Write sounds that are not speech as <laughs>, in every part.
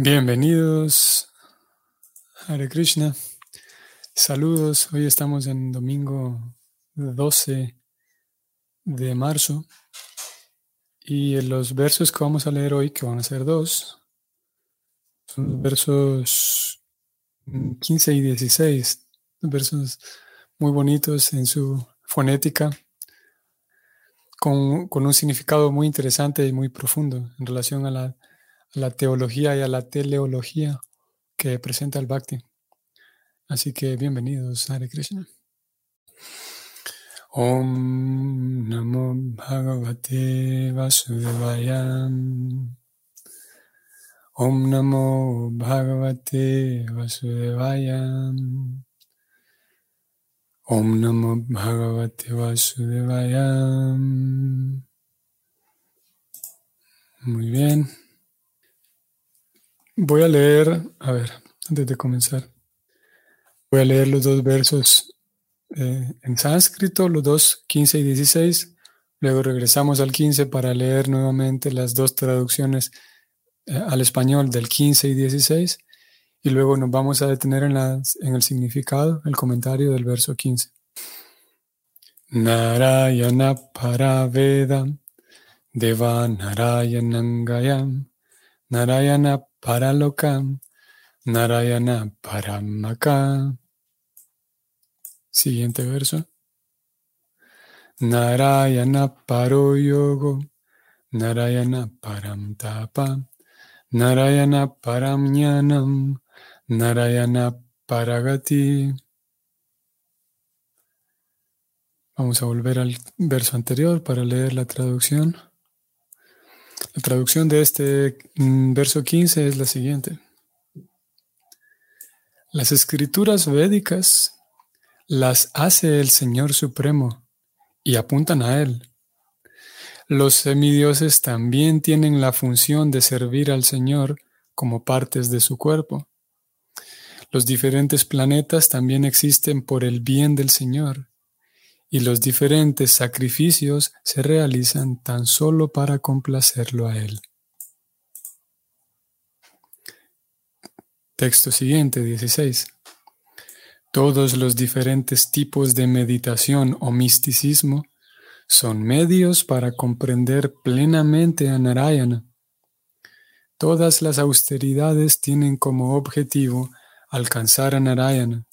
Bienvenidos, Hare Krishna. Saludos, hoy estamos en domingo 12 de marzo. Y los versos que vamos a leer hoy, que van a ser dos, son los versos 15 y 16, versos muy bonitos en su fonética, con, con un significado muy interesante y muy profundo en relación a la la teología y a la teleología que presenta el Bhakti. Así que bienvenidos, Hare Krishna. Om Namo Bhagavate Vasudevaya. Om Namo Bhagavate Vasudevaya. Om Namo Bhagavate Vasudevaya. Muy bien. Voy a leer, a ver, antes de comenzar, voy a leer los dos versos eh, en sánscrito, los dos 15 y 16. Luego regresamos al 15 para leer nuevamente las dos traducciones eh, al español del 15 y 16. Y luego nos vamos a detener en, en el significado, el comentario del verso 15. Narayana Paraveda Deva Narayanangayam Narayana Paralokam, Narayana Paramaka. Siguiente verso. Narayana Paroyogo, Narayana Paramtapa, Narayana Paramnyanam, Narayana Paragati. Vamos a volver al verso anterior para leer la traducción. La traducción de este mm, verso 15 es la siguiente. Las escrituras védicas las hace el Señor Supremo y apuntan a Él. Los semidioses también tienen la función de servir al Señor como partes de su cuerpo. Los diferentes planetas también existen por el bien del Señor y los diferentes sacrificios se realizan tan solo para complacerlo a Él. Texto siguiente, 16. Todos los diferentes tipos de meditación o misticismo son medios para comprender plenamente a Narayana. Todas las austeridades tienen como objetivo alcanzar a Narayana.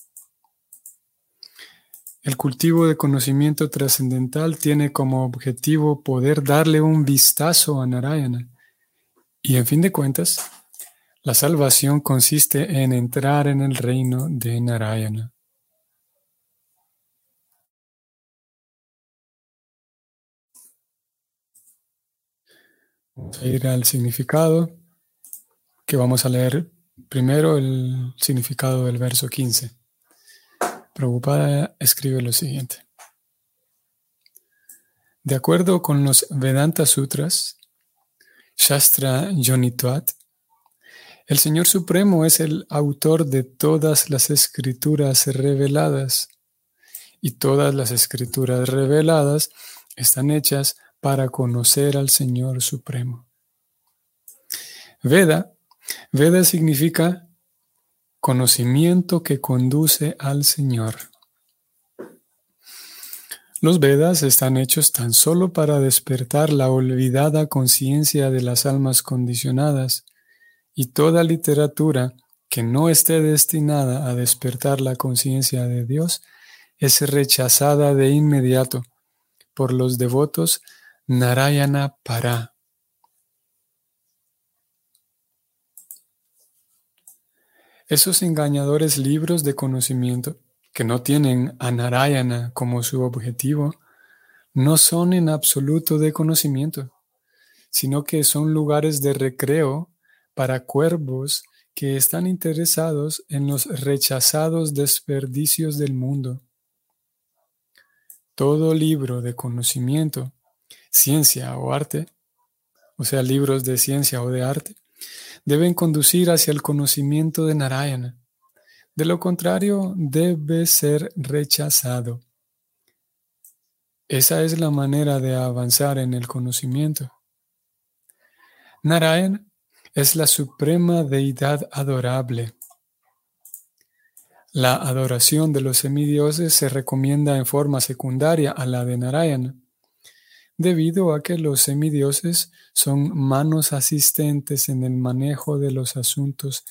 El cultivo de conocimiento trascendental tiene como objetivo poder darle un vistazo a Narayana. Y en fin de cuentas, la salvación consiste en entrar en el reino de Narayana. Vamos a ir al significado, que vamos a leer primero el significado del verso 15. Prabhupada escribe lo siguiente. De acuerdo con los Vedanta Sutras, Shastra Yonitvat, el Señor Supremo es el autor de todas las escrituras reveladas y todas las escrituras reveladas están hechas para conocer al Señor Supremo. Veda, Veda significa conocimiento que conduce al Señor. Los Vedas están hechos tan solo para despertar la olvidada conciencia de las almas condicionadas, y toda literatura que no esté destinada a despertar la conciencia de Dios es rechazada de inmediato por los devotos Narayana Para. Esos engañadores libros de conocimiento que no tienen a Narayana como su objetivo, no son en absoluto de conocimiento, sino que son lugares de recreo para cuervos que están interesados en los rechazados desperdicios del mundo. Todo libro de conocimiento, ciencia o arte, o sea, libros de ciencia o de arte, deben conducir hacia el conocimiento de Narayana. De lo contrario, debe ser rechazado. Esa es la manera de avanzar en el conocimiento. Narayana es la suprema deidad adorable. La adoración de los semidioses se recomienda en forma secundaria a la de Narayana, debido a que los semidioses son manos asistentes en el manejo de los asuntos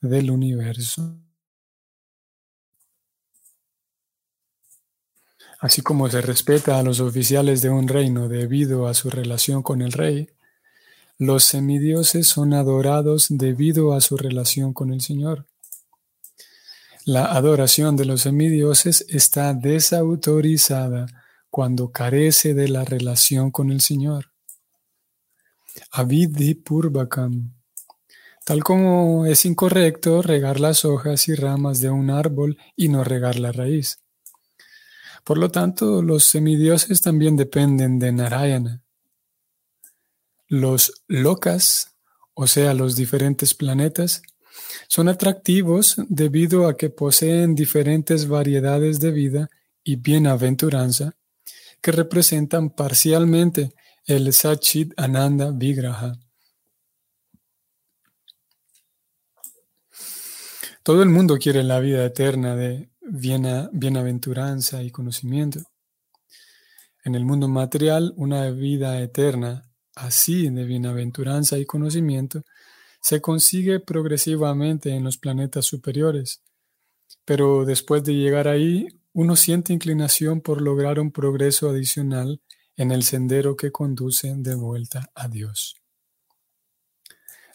del universo. Así como se respeta a los oficiales de un reino debido a su relación con el rey, los semidioses son adorados debido a su relación con el Señor. La adoración de los semidioses está desautorizada cuando carece de la relación con el Señor. Avidhi Purvakam. Tal como es incorrecto regar las hojas y ramas de un árbol y no regar la raíz. Por lo tanto, los semidioses también dependen de Narayana. Los locas, o sea, los diferentes planetas, son atractivos debido a que poseen diferentes variedades de vida y bienaventuranza que representan parcialmente el Sachit Ananda Vigraha. Todo el mundo quiere la vida eterna de bienaventuranza y conocimiento. En el mundo material, una vida eterna así de bienaventuranza y conocimiento se consigue progresivamente en los planetas superiores, pero después de llegar ahí, uno siente inclinación por lograr un progreso adicional en el sendero que conduce de vuelta a Dios.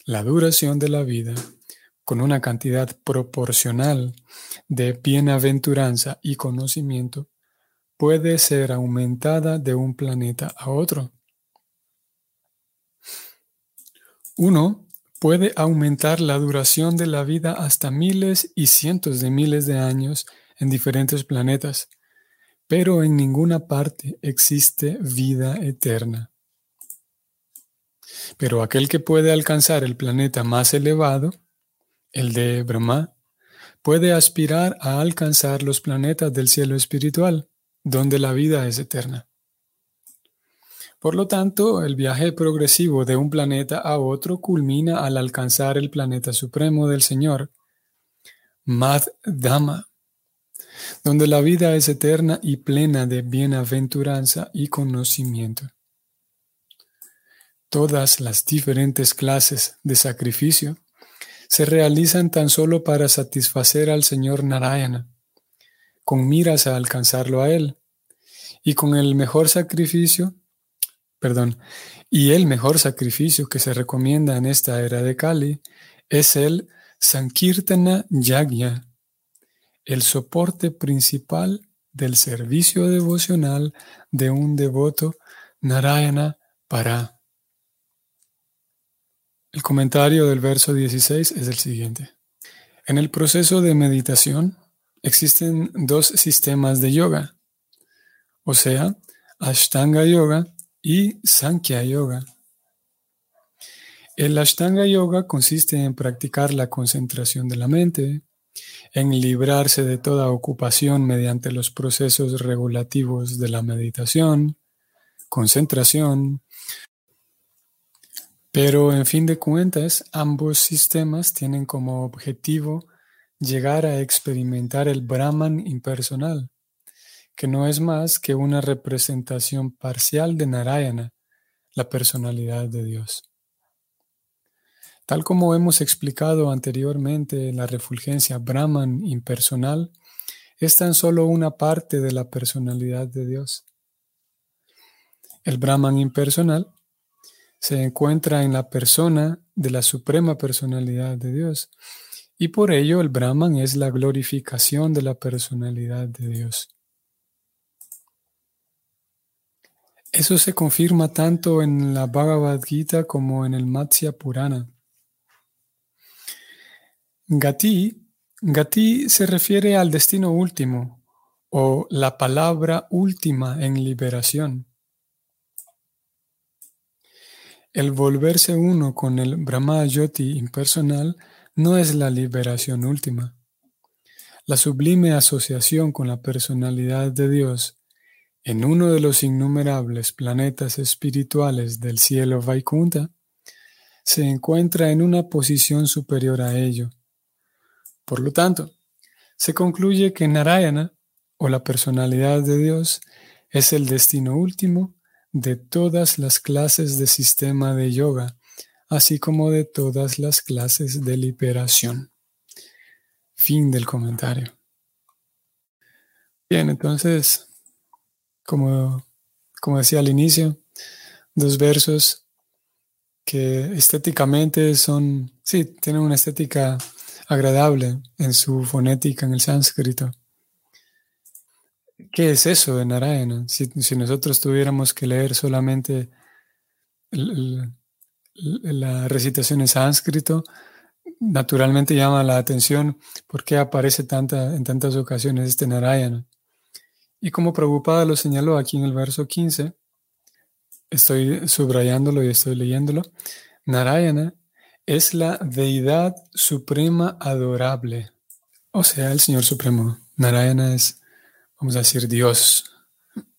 La duración de la vida, con una cantidad proporcional de bienaventuranza y conocimiento, puede ser aumentada de un planeta a otro. Uno puede aumentar la duración de la vida hasta miles y cientos de miles de años en diferentes planetas, pero en ninguna parte existe vida eterna. Pero aquel que puede alcanzar el planeta más elevado, el de Brahma, puede aspirar a alcanzar los planetas del cielo espiritual, donde la vida es eterna. Por lo tanto, el viaje progresivo de un planeta a otro culmina al alcanzar el planeta supremo del Señor, Mad Dhamma, donde la vida es eterna y plena de bienaventuranza y conocimiento. Todas las diferentes clases de sacrificio se realizan tan solo para satisfacer al Señor Narayana, con miras a alcanzarlo a Él, y con el mejor sacrificio perdón, y el mejor sacrificio que se recomienda en esta era de Kali es el Sankirtana Yagya, el soporte principal del servicio devocional de un devoto Narayana para. El comentario del verso 16 es el siguiente. En el proceso de meditación existen dos sistemas de yoga, o sea, Ashtanga Yoga y Sankhya Yoga. El Ashtanga Yoga consiste en practicar la concentración de la mente, en librarse de toda ocupación mediante los procesos regulativos de la meditación, concentración, pero en fin de cuentas ambos sistemas tienen como objetivo llegar a experimentar el Brahman impersonal, que no es más que una representación parcial de Narayana, la personalidad de Dios. Tal como hemos explicado anteriormente, la refulgencia Brahman impersonal es tan solo una parte de la personalidad de Dios. El Brahman impersonal se encuentra en la persona de la suprema personalidad de Dios y por ello el Brahman es la glorificación de la personalidad de Dios. Eso se confirma tanto en la Bhagavad Gita como en el Matsya Purana. Gati, Gati se refiere al destino último o la palabra última en liberación. El volverse uno con el Brahma Yoti impersonal no es la liberación última. La sublime asociación con la personalidad de Dios en uno de los innumerables planetas espirituales del cielo Vaikunta, se encuentra en una posición superior a ello. Por lo tanto, se concluye que Narayana, o la personalidad de Dios, es el destino último de todas las clases de sistema de yoga, así como de todas las clases de liberación. Fin del comentario. Bien, entonces, como, como decía al inicio, dos versos que estéticamente son, sí, tienen una estética agradable en su fonética en el sánscrito. ¿Qué es eso de Narayana? Si, nosotros tuviéramos que leer solamente la recitación en sánscrito, naturalmente llama la atención por qué aparece tanta, en tantas ocasiones este Narayana. Y como Prabhupada lo señaló aquí en el verso 15, estoy subrayándolo y estoy leyéndolo, Narayana es la deidad suprema adorable. O sea, el Señor Supremo. Narayana es, vamos a decir, Dios.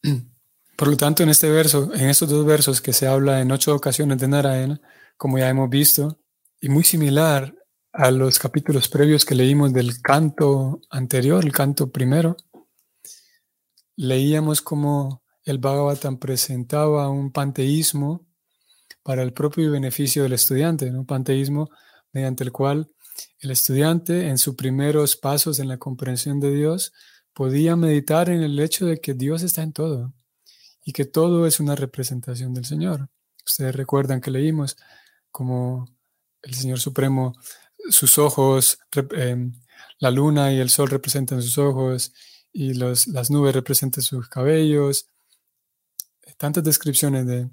<clears throat> Por lo tanto, en este verso, en estos dos versos que se habla en ocho ocasiones de Narayana, como ya hemos visto, y muy similar a los capítulos previos que leímos del canto anterior, el canto primero, leíamos como el Bhagavatam presentaba un panteísmo para el propio beneficio del estudiante, un panteísmo mediante el cual el estudiante en sus primeros pasos en la comprensión de Dios podía meditar en el hecho de que Dios está en todo y que todo es una representación del Señor. Ustedes recuerdan que leímos como el Señor Supremo, sus ojos, em, la luna y el sol representan sus ojos y las nubes representan sus cabellos. Tantas descripciones de,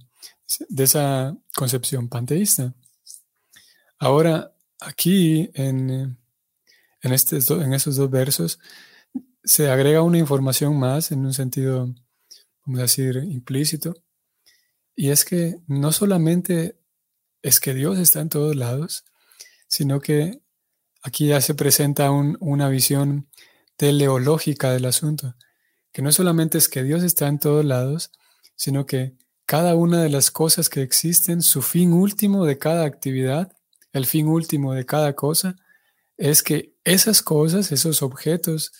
de esa concepción panteísta. Ahora, aquí en, en, este, en esos dos versos se agrega una información más en un sentido, vamos a decir, implícito, y es que no solamente es que Dios está en todos lados, sino que aquí ya se presenta una visión teleológica del asunto, que no solamente es que Dios está en todos lados, sino que cada una de las cosas que existen, su fin último de cada actividad, el fin último de cada cosa, es que esas cosas, esos objetos,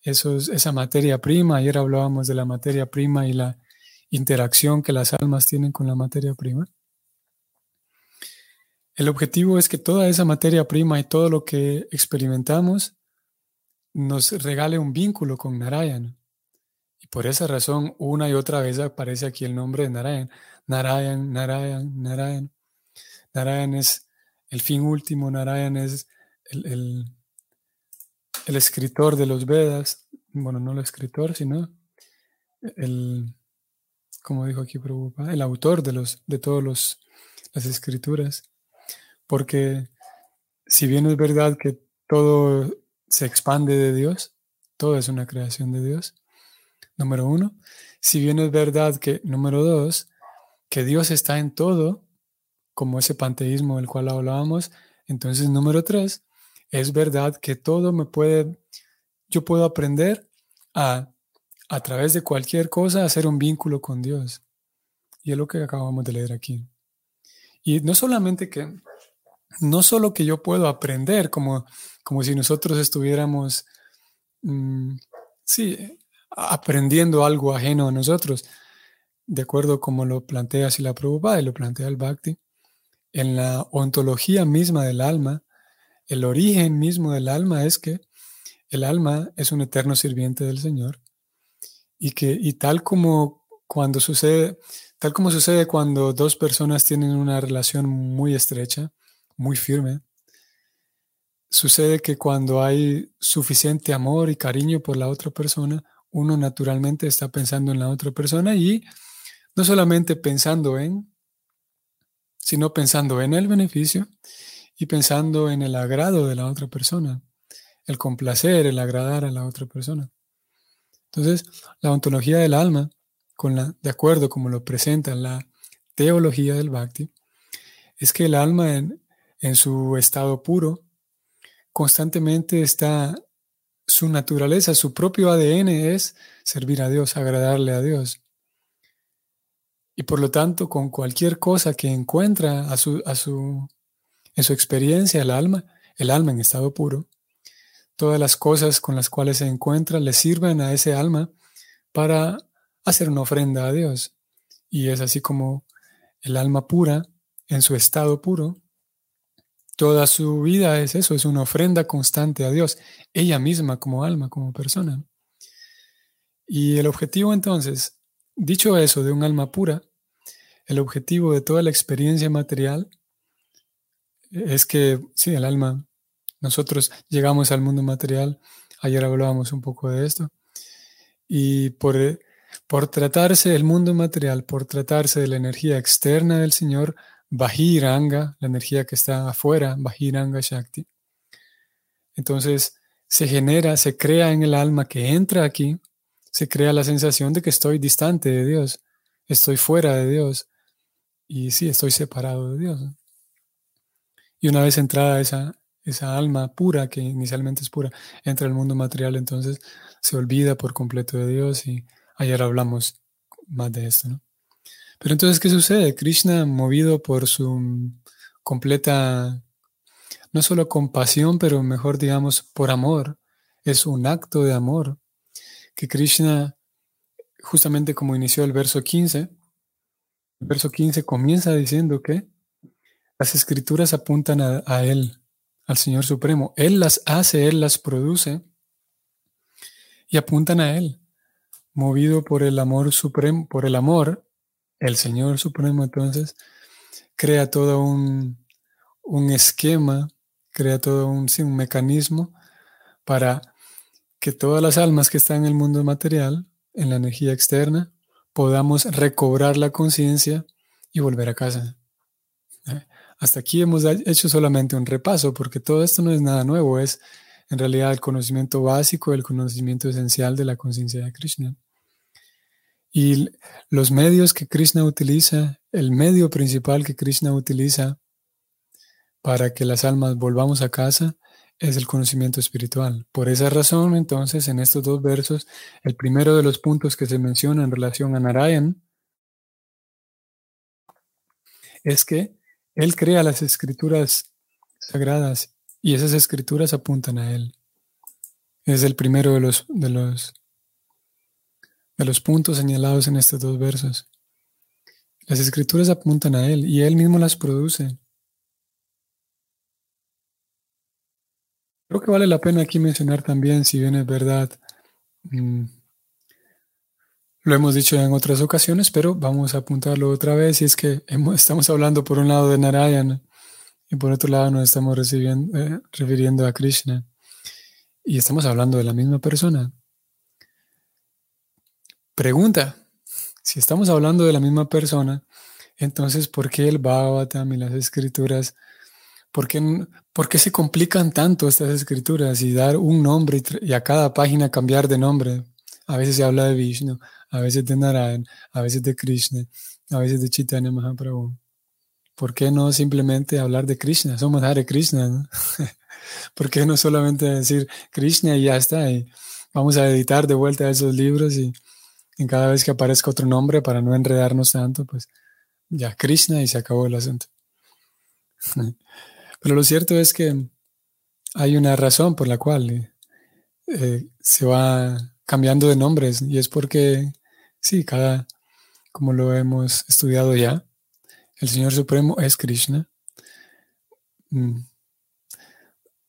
esa materia prima, ayer hablábamos de la materia prima y la interacción que las almas tienen con la materia prima. El objetivo es que toda esa materia prima y todo lo que experimentamos nos regale un vínculo con Narayana. Y por esa razón, una y otra vez aparece aquí el nombre de Narayan. Narayan, Narayan, Narayan. Narayan es el fin último, Narayan es el, el, escritor de los Vedas. Bueno, no el escritor, sino el, como dijo aquí Prabhupada, el autor de, los, de todas las escrituras. Porque si bien es verdad que todo se expande de Dios, todo es una creación de Dios, número uno. Si bien es verdad que, número dos, que Dios está en todo, como ese panteísmo del cual hablábamos, entonces, número tres, es verdad que todo me puede, yo puedo aprender a, a través de cualquier cosa, hacer un vínculo con Dios. Y es lo que acabamos de leer aquí. Y no solamente que, no solo que yo puedo aprender, como, como si nosotros estuviéramos, mm, sí, aprendiendo algo ajeno a nosotros, de acuerdo como lo plantea la Prabhupada y lo plantea el Bhakti, en la ontología misma del alma, el origen mismo del alma es que el alma es un eterno sirviente del Señor y que y tal como cuando sucede tal como sucede cuando dos personas tienen una relación muy estrecha, muy firme, sucede que cuando hay suficiente amor y cariño por la otra persona, uno naturalmente está pensando en la otra persona y no solamente pensando en, sino pensando en el beneficio y pensando en el agrado de la otra persona, el complacer, el agradar a la otra persona. Entonces, la ontología del alma, con la, de acuerdo como lo presenta la teología del Bhakti, es que el alma en, en su estado puro constantemente está su naturaleza, su propio ADN es servir a Dios, agradarle a Dios. Y por lo tanto, con cualquier cosa que encuentra a su, a su, en su experiencia el alma, el alma en estado puro, todas las cosas con las cuales se encuentra le sirven a ese alma para hacer una ofrenda a Dios. Y es así como el alma pura, en su estado puro, toda su vida es eso, es una ofrenda constante a Dios, ella misma como alma, como persona. Y el objetivo entonces, dicho eso de un alma pura, el objetivo de toda la experiencia material es que, sí, el alma, nosotros llegamos al mundo material, ayer hablábamos un poco de esto, y por por tratarse del mundo material, por tratarse de la energía externa del Señor, Bahiranga, la energía que está afuera, Bahiranga Shakti. Entonces se genera, se crea en el alma que entra aquí, se crea la sensación de que estoy distante de Dios, estoy fuera de Dios y sí, estoy separado de Dios. Y una vez entrada esa, esa alma pura, que inicialmente es pura, entra al mundo material, entonces se olvida por completo de Dios y Ayer hablamos más de esto, ¿no? Pero entonces, ¿qué sucede? Krishna, movido por su completa, no solo compasión, pero mejor digamos, por amor, es un acto de amor, que Krishna, justamente como inició el verso 15, el verso 15 comienza diciendo que las escrituras apuntan a, a Él, al Señor Supremo. Él las hace, Él las produce y apuntan a Él movido por el amor supremo, por el amor, el Señor Supremo entonces crea todo un, esquema, crea todo un, un mecanismo para que todas las almas que están en el mundo material, en la energía externa, podamos recobrar la conciencia y volver a casa. ¿Eh? Hasta aquí hemos hecho solamente un repaso, porque todo esto no es nada nuevo, es en realidad el conocimiento básico, el conocimiento esencial de la conciencia de Krishna. Y los medios que Krishna utiliza, el medio principal que Krishna utiliza para que las almas volvamos a casa es el conocimiento espiritual. Por esa razón, entonces, en estos dos versos, el primero de los puntos que se menciona en relación a Narayan es que él crea las escrituras sagradas y esas escrituras apuntan a él. Es el primero de los, de los de los puntos señalados en estos dos versos. Las escrituras apuntan a Él y Él mismo las produce. Creo que vale la pena aquí mencionar también, si bien es verdad, mm, lo hemos dicho en otras ocasiones, pero vamos a apuntarlo otra vez, y es que estamos hablando por un lado de Narayana y por otro lado nos estamos eh, refiriendo a Krishna. Y estamos hablando de la misma persona. Pregunta, si estamos hablando de la misma persona, entonces ¿por qué el Bhagavatam y las escrituras, por qué, por qué se complican tanto estas escrituras y dar un nombre y, a cada página cambiar de nombre? A veces se habla de Vishnu, a veces de Narayan, a veces de Krishna, a veces de Chaitanya Mahaprabhu. ¿Por qué no simplemente hablar de Krishna? Somos Hare Krishna, ¿no? <laughs> ¿Por qué no solamente decir Krishna y ya está? Y vamos a editar de vuelta esos libros y en cada vez que aparezca otro nombre para no enredarnos tanto, pues ya Krishna y se acabó el asunto. <laughs> Pero lo cierto es que hay una razón por la cual eh, eh, se va cambiando de nombres y es porque, sí, cada, como lo hemos estudiado ya, el Señor Supremo es Krishna. Mm.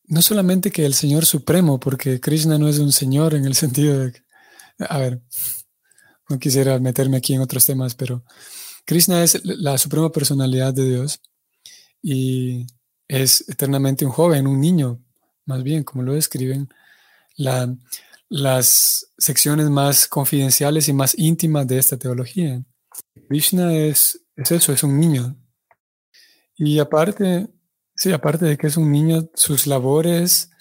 No solamente que el Señor Supremo, porque Krishna no es un Señor en el sentido de, a ver, no quisiera meterme aquí en otros temas, pero Krishna es la suprema personalidad de Dios y es eternamente un joven, un niño, más bien, como lo describen las secciones más confidenciales y más íntimas de esta teología. Krishna es, es eso, es un niño. Y aparte, sí, aparte de que es un niño, sus labores,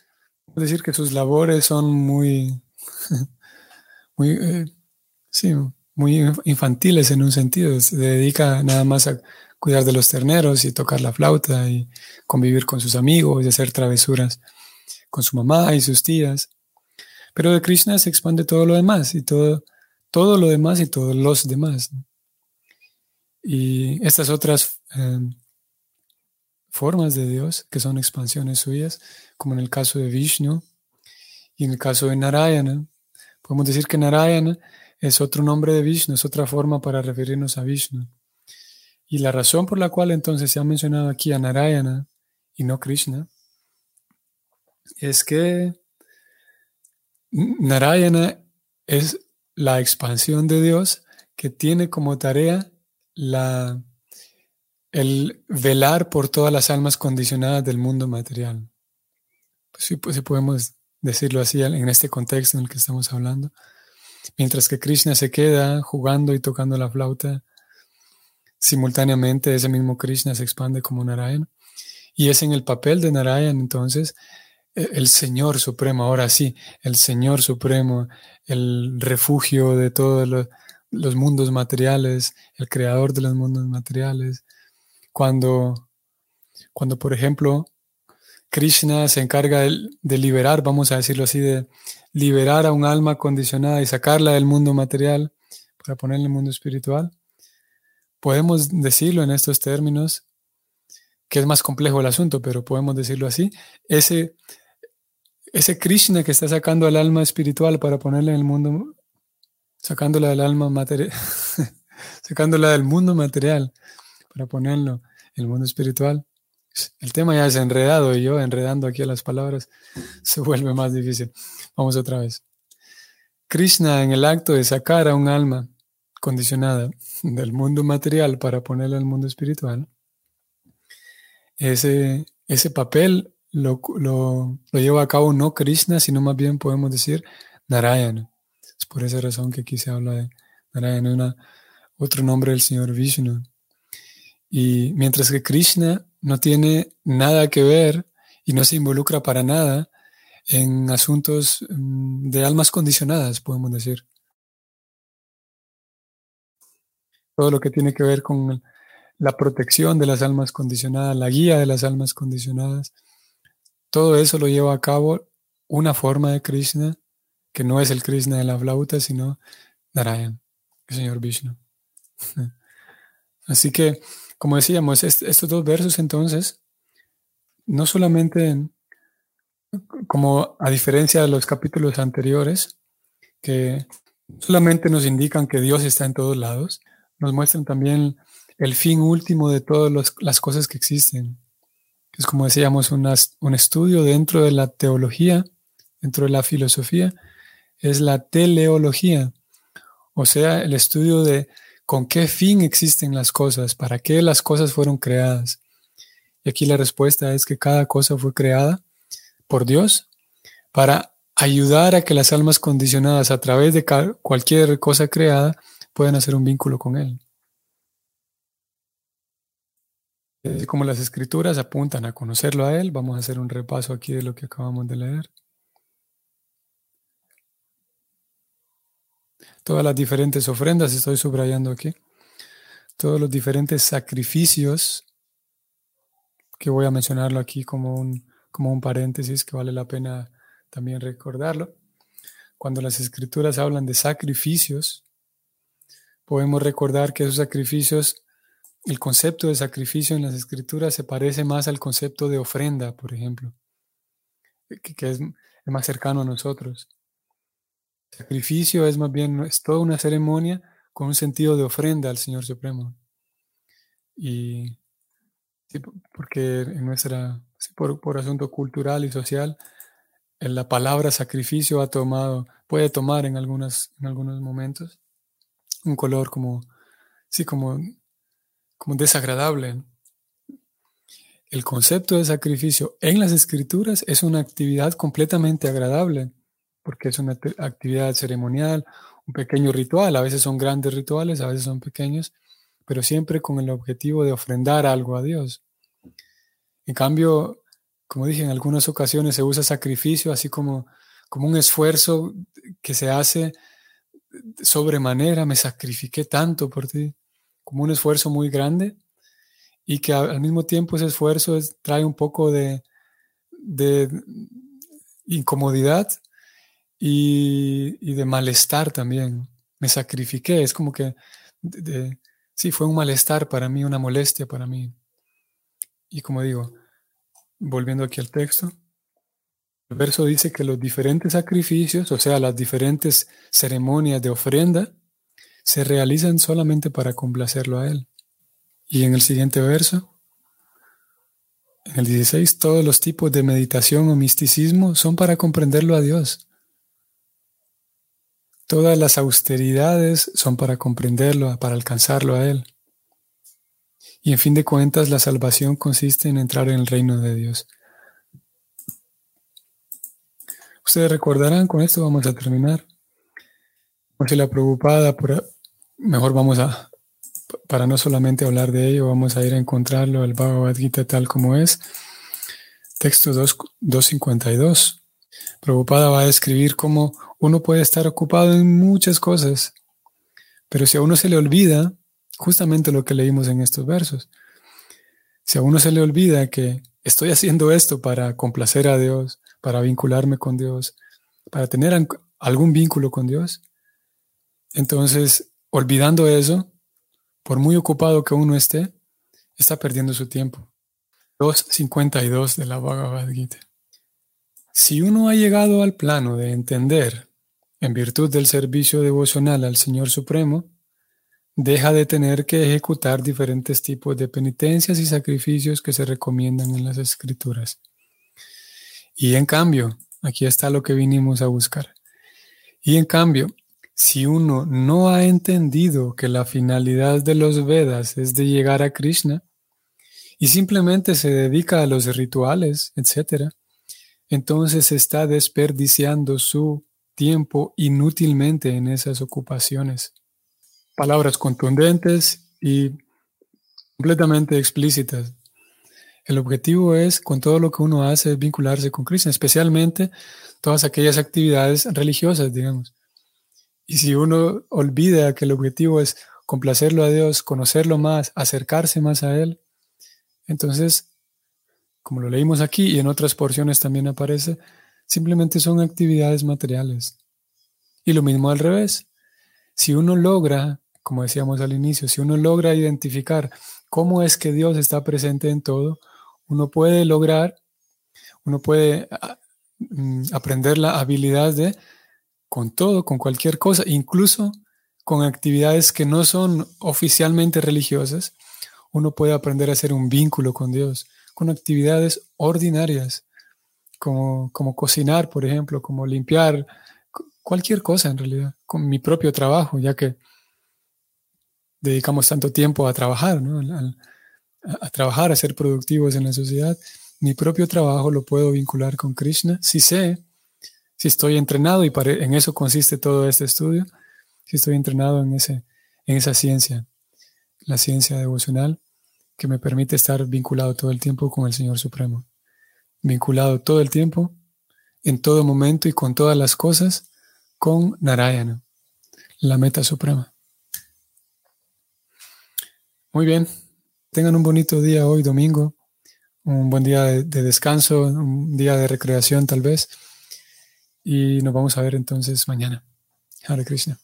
es decir que sus labores son muy, <laughs> muy eh, Sí, muy infantiles en un sentido. Se dedica nada más a cuidar de los terneros y tocar la flauta y convivir con sus amigos y hacer travesuras con su mamá y sus tías. Pero de Krishna se expande todo lo demás y todo, todo lo demás y todos los demás. y estas otras em, formas de Dios, que son expansiones suyas, como en el caso de Vishnu y en el caso de Narayana. Podemos decir que Narayana es otro nombre de Vishnu, es otra forma para referirnos a Vishnu. Y la razón por la cual entonces se ha mencionado aquí a Narayana y no Krishna es que Narayana es la expansión de Dios que tiene como tarea la, el velar por todas las almas condicionadas del mundo material. Pues sí, pues podemos decirlo así en este contexto en el que estamos hablando. Mientras que Krishna se queda jugando y tocando la flauta, simultáneamente ese mismo Krishna se expande como Narayana. Y es en el papel de Narayana entonces e, el Señor Supremo, ahora sí, el Señor Supremo, el refugio de todos los, los mundos materiales, el creador de los mundos materiales. Cuando, cuando por ejemplo, Krishna se encarga de, liberar, vamos a decirlo así, de liberar a un alma condicionada y sacarla del mundo material para ponerla en el mundo espiritual. Podemos decirlo en estos términos, que es más complejo el asunto, pero podemos decirlo así. Ese, ese Krishna que está sacando al alma espiritual para ponerla en el mundo sacándola del alma material, <laughs> sacándola del mundo material para ponerlo en el mundo espiritual. El tema ya es enredado y yo enredando aquí las palabras <laughs> se vuelve más difícil. Vamos otra vez. Krishna en el acto de sacar a un alma condicionada del mundo material para ponerla el mundo espiritual, ese, ese papel lo, lo, lo lleva a cabo no Krishna, sino más bien podemos decir Narayana. Es por esa razón que aquí se habla de Narayana, otro nombre del Señor Vishnu. Y mientras que Krishna no tiene nada que ver y no se involucra para nada en asuntos mm, de almas condicionadas, podemos decir. Todo lo que tiene que ver con la protección de las almas condicionadas, la guía de las almas condicionadas, todo eso lo lleva a cabo una forma de Krishna que no es el Krishna de la flauta, sino Narayan, el señor Vishnu. <laughs> Así que, como decíamos, estos dos versos entonces, no solamente como a diferencia de los capítulos anteriores, que solamente nos indican que Dios está en todos lados, nos muestran también el fin último de todas las cosas que existen. Es como decíamos, un estudio dentro de la teología, dentro de la filosofía, es la teleología, o sea, el estudio de con qué fin existen las cosas, para qué las cosas fueron creadas. Y aquí la respuesta es que cada cosa fue creada por Dios para ayudar a que las almas condicionadas a través de cualquier cosa creada puedan hacer un vínculo con Él. Como las escrituras apuntan a conocerlo a Él, vamos a hacer un repaso aquí de lo que acabamos de leer. Todas las diferentes ofrendas, estoy subrayando aquí, todos los diferentes sacrificios, que voy a mencionarlo aquí como un, como un paréntesis que vale la pena también recordarlo. Cuando las escrituras hablan de sacrificios, podemos recordar que esos sacrificios, el concepto de sacrificio en las escrituras se parece más al concepto de ofrenda, por ejemplo, que, es más cercano a nosotros. Sacrificio es más bien, es toda una ceremonia con un sentido de ofrenda al Señor Supremo. Y porque en nuestra, por, asunto cultural y social, la palabra sacrificio ha tomado, puede tomar en, algunas, en algunos momentos un color como, sí, como, como desagradable. El concepto de sacrificio en las escrituras es una actividad completamente agradable porque es una actividad ceremonial, un pequeño ritual, a veces son grandes rituales, a veces son pequeños, pero siempre con el objetivo de ofrendar algo a Dios. En cambio, como dije, en algunas ocasiones se usa sacrificio así como, como un esfuerzo que se hace sobremanera, me sacrifiqué tanto por ti, como un esfuerzo muy grande y que al mismo tiempo ese esfuerzo trae un poco de, de incomodidad y, de malestar también. Me sacrifiqué, es como que sí, fue un malestar para mí, una molestia para mí. Y como digo, volviendo aquí al texto, el verso dice que los diferentes sacrificios, o sea, las diferentes ceremonias de ofrenda, se realizan solamente para complacerlo a Él. Y en el siguiente verso, en el 16, todos los tipos de meditación o misticismo son para comprenderlo a Dios. Todas las austeridades son para comprenderlo, para alcanzarlo a Él. Y en fin de cuentas, la salvación consiste en entrar en el reino de Dios. Ustedes recordarán, con esto vamos a terminar. Por si la preocupada, mejor vamos a, para no solamente hablar de ello, vamos a ir a encontrarlo, el Bhagavad Gita tal como es. Texto 2, 252. Preocupada va a describir cómo uno puede estar ocupado en muchas cosas, pero si a uno se le olvida, justamente lo que leímos en estos versos, si a uno se le olvida que estoy haciendo esto para complacer a Dios, para vincularme con Dios, para tener algún vínculo con Dios, entonces, olvidando eso, por muy ocupado que uno esté, está perdiendo su tiempo. 2.52 de la Bhagavad Gita. Si uno ha llegado al plano de entender, en virtud del servicio devocional al Señor Supremo, deja de tener que ejecutar diferentes tipos de penitencias y sacrificios que se recomiendan en las escrituras. Y en cambio, aquí está lo que vinimos a buscar. Y en cambio, si uno no ha entendido que la finalidad de los Vedas es de llegar a Krishna y simplemente se dedica a los rituales, etc., entonces está desperdiciando su tiempo inútilmente en esas ocupaciones. Palabras contundentes y completamente explícitas. El objetivo es, con todo lo que uno hace, vincularse con Cristo, especialmente todas aquellas actividades religiosas, digamos. Y si uno olvida que el objetivo es complacerlo a Dios, conocerlo más, acercarse más a Él, entonces como lo leímos aquí y en otras porciones también aparece, simplemente son actividades materiales. Y lo mismo al revés. Si uno logra, como decíamos al inicio, si uno logra identificar cómo es que Dios está presente en todo, uno puede lograr, uno puede ah, mm, aprender la habilidad de, con todo, con cualquier cosa, incluso con actividades que no son oficialmente religiosas, uno puede aprender a hacer un vínculo con Dios con actividades ordinarias, como, como cocinar, por ejemplo, como limpiar, cualquier cosa en realidad, con mi propio trabajo, ya que dedicamos tanto tiempo a trabajar, a, trabajar, a ser productivos en la sociedad. Mi propio trabajo lo puedo vincular con Krishna si sé, si estoy entrenado, y en eso consiste todo este estudio, si estoy entrenado en, ese, en esa ciencia, la ciencia devocional, que me permite estar vinculado todo el tiempo con el Señor Supremo. Vinculado todo el tiempo, en todo momento y con todas las cosas, con Narayana, la meta suprema. Muy bien, tengan un bonito día hoy, domingo, un buen día de, descanso, un día de recreación tal vez, y nos vamos a ver entonces mañana. Hare Krishna.